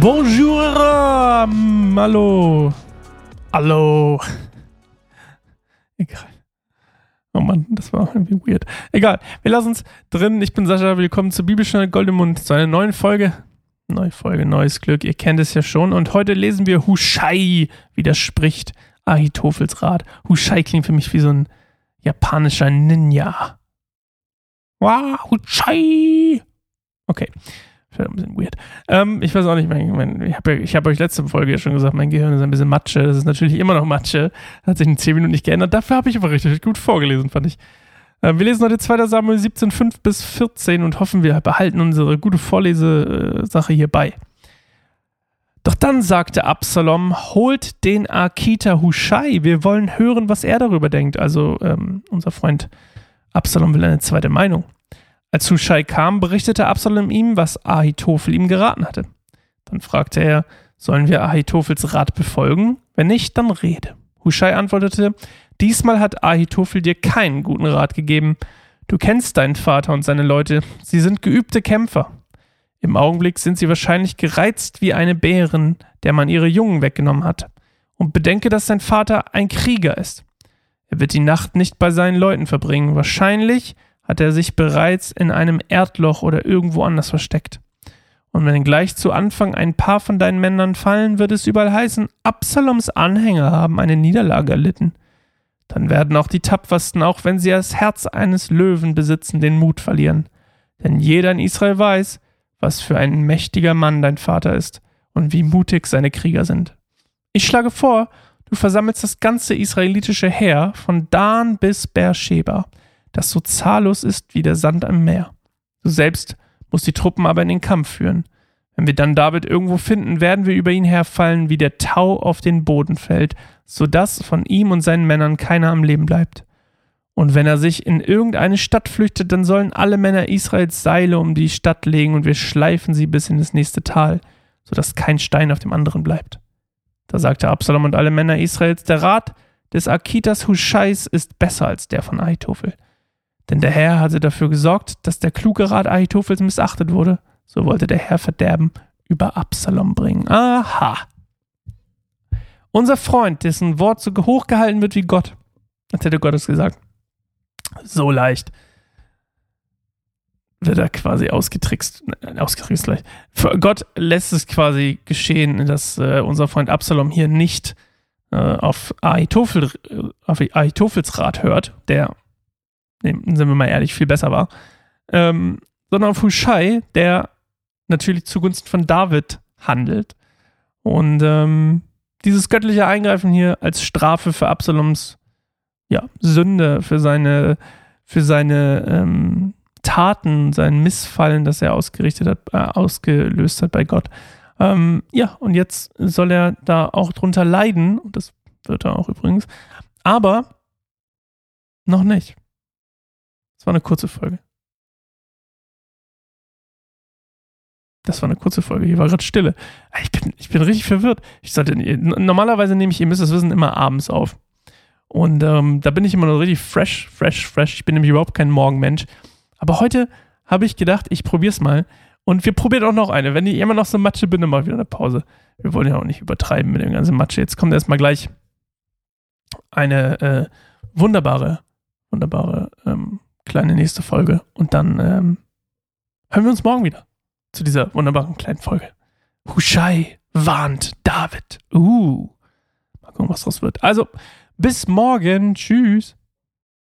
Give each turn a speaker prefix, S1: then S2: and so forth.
S1: Bonjour! ähm, hallo! Hallo! Egal. Oh Mann, das war irgendwie weird. Egal, wir lassen uns drin. Ich bin Sascha, willkommen zur Bibelstunde Goldemund, zu einer neuen Folge. Neue Folge, neues Glück, ihr kennt es ja schon. Und heute lesen wir Hushai widerspricht Ahitophels Rat. Hushai klingt für mich wie so ein japanischer Ninja. Wow, Hushai! Okay, Vielleicht ein bisschen weird. Ähm, ich weiß auch nicht, mein, mein, ich habe hab euch letzte Folge ja schon gesagt, mein Gehirn ist ein bisschen Matsche. Das ist natürlich immer noch Matsche. Hat sich in 10 Minuten nicht geändert. Dafür habe ich aber richtig gut vorgelesen, fand ich. Ähm, wir lesen heute 2. Samuel 17, 5 bis 14 und hoffen, wir behalten unsere gute Vorlesesache hier bei. Doch dann sagte Absalom, holt den Akita Hushai, wir wollen hören, was er darüber denkt. Also ähm, unser Freund Absalom will eine zweite Meinung. Als Hushai kam, berichtete Absalom ihm, was Ahitophel ihm geraten hatte. Dann fragte er, sollen wir Ahitophels Rat befolgen? Wenn nicht, dann rede. Hushai antwortete, diesmal hat Ahitophel dir keinen guten Rat gegeben. Du kennst deinen Vater und seine Leute. Sie sind geübte Kämpfer. Im Augenblick sind sie wahrscheinlich gereizt wie eine Bärin, der man ihre Jungen weggenommen hat. Und bedenke, dass sein Vater ein Krieger ist. Er wird die Nacht nicht bei seinen Leuten verbringen. Wahrscheinlich hat er sich bereits in einem Erdloch oder irgendwo anders versteckt. Und wenn gleich zu Anfang ein paar von deinen Männern fallen, wird es überall heißen, Absaloms Anhänger haben eine Niederlage erlitten. Dann werden auch die Tapfersten, auch wenn sie das Herz eines Löwen besitzen, den Mut verlieren. Denn jeder in Israel weiß, was für ein mächtiger Mann dein Vater ist und wie mutig seine Krieger sind. Ich schlage vor, du versammelst das ganze israelitische Heer von Dan bis Beersheba das so zahllos ist wie der Sand am Meer. Du selbst musst die Truppen aber in den Kampf führen. Wenn wir dann David irgendwo finden, werden wir über ihn herfallen, wie der Tau auf den Boden fällt, so dass von ihm und seinen Männern keiner am Leben bleibt. Und wenn er sich in irgendeine Stadt flüchtet, dann sollen alle Männer Israels Seile um die Stadt legen und wir schleifen sie bis in das nächste Tal, so dass kein Stein auf dem anderen bleibt. Da sagte Absalom und alle Männer Israels, der Rat des Akitas Huschais ist besser als der von Ahitophel. Denn der Herr hatte dafür gesorgt, dass der kluge Rat Ahitophels missachtet wurde. So wollte der Herr Verderben über Absalom bringen. Aha. Unser Freund, dessen Wort so hoch gehalten wird wie Gott, als hätte Gott es gesagt. So leicht wird er quasi ausgetrickst, ausgetrickst gleich. Gott lässt es quasi geschehen, dass äh, unser Freund Absalom hier nicht äh, auf, Ahitophel, auf Ahitophels Rat hört, der nee, sind wir mal ehrlich, viel besser war, ähm, sondern auf Hushai, der natürlich zugunsten von David handelt. Und ähm, dieses göttliche Eingreifen hier als Strafe für Absaloms ja, Sünde, für seine, für seine ähm, Taten, sein Missfallen, das er ausgerichtet hat, äh, ausgelöst hat bei Gott. Ähm, ja, und jetzt soll er da auch drunter leiden, und das wird er auch übrigens, aber noch nicht. Das war eine kurze Folge. Das war eine kurze Folge. Hier war gerade Stille. Ich bin, ich bin richtig verwirrt. Ich sollte, normalerweise nehme ich, ihr müsst das wissen, immer abends auf. Und ähm, da bin ich immer noch richtig fresh, fresh, fresh. Ich bin nämlich überhaupt kein Morgenmensch. Aber heute habe ich gedacht, ich probiere es mal. Und wir probieren auch noch eine. Wenn ich immer noch so Matsche bin, dann mal wieder eine Pause. Wir wollen ja auch nicht übertreiben mit dem ganzen Matsche. Jetzt kommt erstmal gleich eine äh, wunderbare, wunderbare ähm, kleine nächste Folge. Und dann ähm, hören wir uns morgen wieder zu dieser wunderbaren kleinen Folge. Hushai warnt David. Uh. Mal gucken, was draus wird. Also, bis morgen. Tschüss.